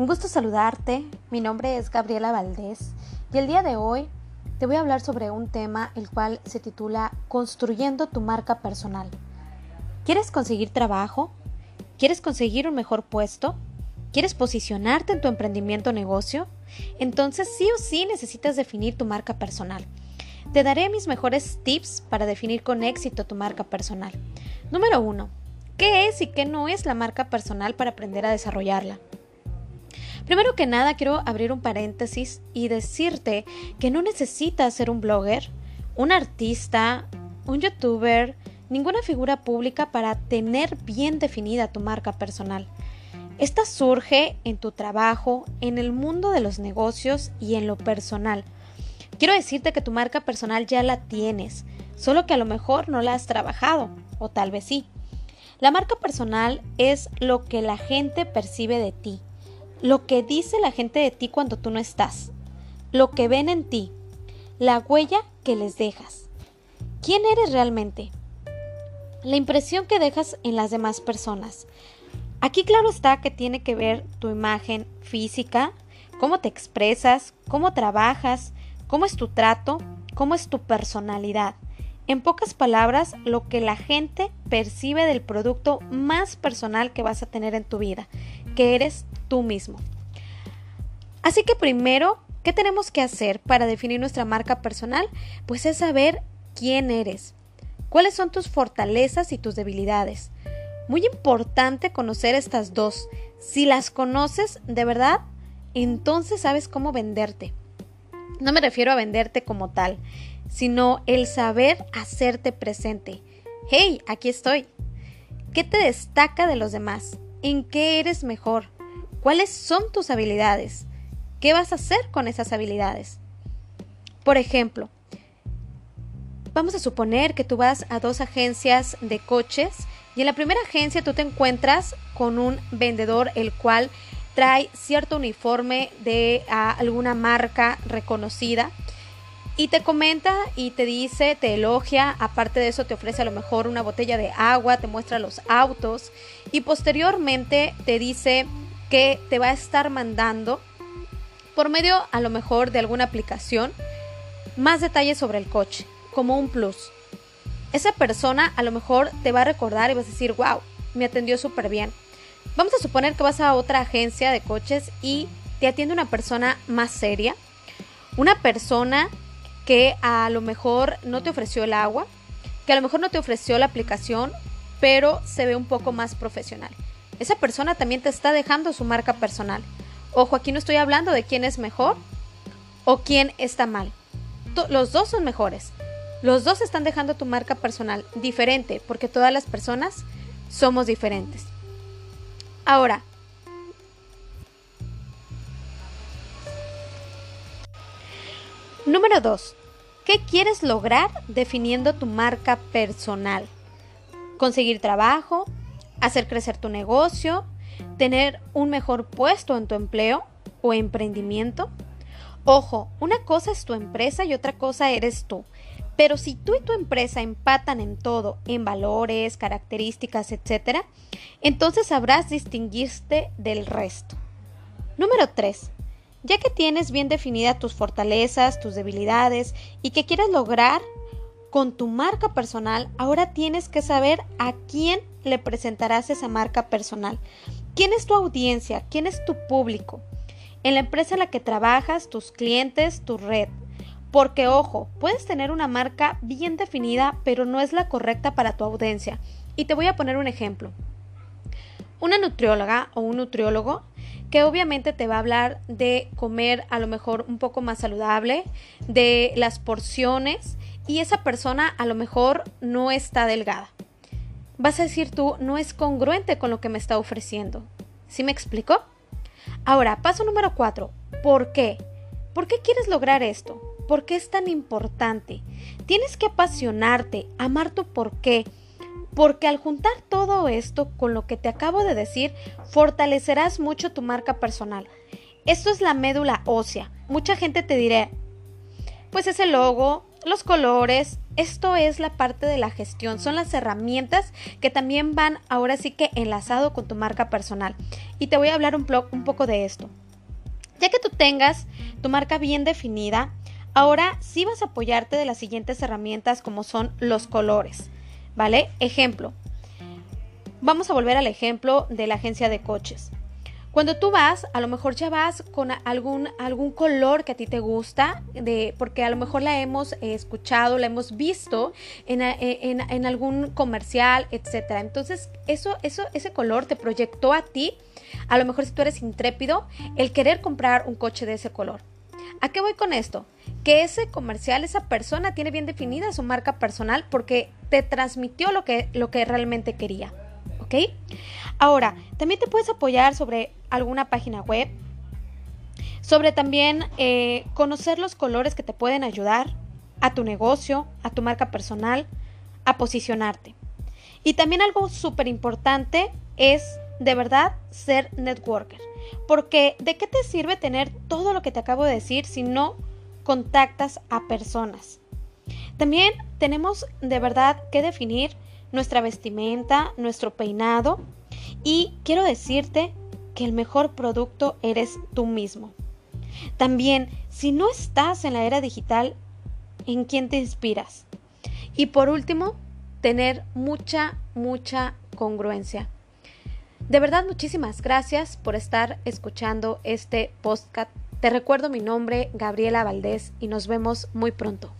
Un gusto saludarte, mi nombre es Gabriela Valdés y el día de hoy te voy a hablar sobre un tema el cual se titula Construyendo tu marca personal. ¿Quieres conseguir trabajo? ¿Quieres conseguir un mejor puesto? ¿Quieres posicionarte en tu emprendimiento o negocio? Entonces sí o sí necesitas definir tu marca personal. Te daré mis mejores tips para definir con éxito tu marca personal. Número 1. ¿Qué es y qué no es la marca personal para aprender a desarrollarla? Primero que nada, quiero abrir un paréntesis y decirte que no necesitas ser un blogger, un artista, un youtuber, ninguna figura pública para tener bien definida tu marca personal. Esta surge en tu trabajo, en el mundo de los negocios y en lo personal. Quiero decirte que tu marca personal ya la tienes, solo que a lo mejor no la has trabajado, o tal vez sí. La marca personal es lo que la gente percibe de ti, lo que dice la gente de ti cuando tú no estás, lo que ven en ti, la huella que les dejas. ¿Quién eres realmente? La impresión que dejas en las demás personas. Aquí claro está que tiene que ver tu imagen física, cómo te expresas, cómo trabajas, cómo es tu trato, cómo es tu personalidad. En pocas palabras, lo que la gente percibe del producto más personal que vas a tener en tu vida, que eres tú mismo. Así que primero, ¿qué tenemos que hacer para definir nuestra marca personal? Pues es saber quién eres, cuáles son tus fortalezas y tus debilidades. Muy importante conocer estas dos. Si las conoces de verdad, entonces sabes cómo venderte. No me refiero a venderte como tal, sino el saber hacerte presente. Hey, aquí estoy. ¿Qué te destaca de los demás? ¿En qué eres mejor? ¿Cuáles son tus habilidades? ¿Qué vas a hacer con esas habilidades? Por ejemplo, vamos a suponer que tú vas a dos agencias de coches y en la primera agencia tú te encuentras con un vendedor el cual trae cierto uniforme de alguna marca reconocida y te comenta y te dice, te elogia, aparte de eso te ofrece a lo mejor una botella de agua, te muestra los autos y posteriormente te dice que te va a estar mandando por medio a lo mejor de alguna aplicación más detalles sobre el coche, como un plus. Esa persona a lo mejor te va a recordar y vas a decir, wow, me atendió súper bien. Vamos a suponer que vas a otra agencia de coches y te atiende una persona más seria, una persona que a lo mejor no te ofreció el agua, que a lo mejor no te ofreció la aplicación, pero se ve un poco más profesional. Esa persona también te está dejando su marca personal. Ojo, aquí no estoy hablando de quién es mejor o quién está mal. Los dos son mejores. Los dos están dejando tu marca personal diferente porque todas las personas somos diferentes. Ahora, número 2. ¿Qué quieres lograr definiendo tu marca personal? Conseguir trabajo, hacer crecer tu negocio, tener un mejor puesto en tu empleo o emprendimiento. Ojo, una cosa es tu empresa y otra cosa eres tú. Pero si tú y tu empresa empatan en todo, en valores, características, etc., entonces sabrás distinguirte del resto. Número 3. Ya que tienes bien definidas tus fortalezas, tus debilidades y que quieres lograr con tu marca personal, ahora tienes que saber a quién le presentarás esa marca personal. ¿Quién es tu audiencia? ¿Quién es tu público? En la empresa en la que trabajas, tus clientes, tu red. Porque ojo, puedes tener una marca bien definida, pero no es la correcta para tu audiencia. Y te voy a poner un ejemplo. Una nutrióloga o un nutriólogo que obviamente te va a hablar de comer a lo mejor un poco más saludable, de las porciones y esa persona a lo mejor no está delgada. Vas a decir tú, no es congruente con lo que me está ofreciendo. ¿Sí me explico? Ahora, paso número cuatro. ¿Por qué? ¿Por qué quieres lograr esto? ¿Por qué es tan importante? Tienes que apasionarte, amar tu por qué porque al juntar todo esto con lo que te acabo de decir, fortalecerás mucho tu marca personal. Esto es la médula ósea. Mucha gente te dirá, pues ese logo, los colores, esto es la parte de la gestión, son las herramientas que también van ahora sí que enlazado con tu marca personal. Y te voy a hablar un, poco de esto. Ya que tú tengas tu marca bien definida, ahora sí vas a apoyarte de las siguientes herramientas como son los colores, ¿vale? Ejemplo. Vamos a volver al ejemplo de la agencia de coches. Cuando tú vas, a lo mejor ya vas con algún, algún color que a ti te gusta, de, porque a lo mejor la hemos escuchado, la hemos visto en, en, en algún comercial, etc. Entonces, eso, eso, ese color te proyectó a ti, a lo mejor si tú eres intrépido, el querer comprar un coche de ese color. ¿A qué voy con esto? Que ese comercial, esa persona tiene bien definida su marca personal porque te transmitió lo que, lo que realmente quería. Ahora, también te puedes apoyar sobre alguna página web, sobre también eh, conocer los colores que te pueden ayudar a tu negocio, a tu marca personal, a posicionarte. Y también algo súper importante es de verdad ser networker. Porque ¿de qué te sirve tener todo lo que te acabo de decir si no contactas a personas? También tenemos de verdad que definir nuestra vestimenta, nuestro peinado, y quiero decirte que el mejor producto eres tú mismo. También, si no estás en la era digital, ¿en quién te inspiras? Y por último, tener mucha, mucha congruencia. De verdad, muchísimas gracias por estar escuchando este podcast. Te recuerdo mi nombre, Gabriela Valdés, y nos vemos muy pronto.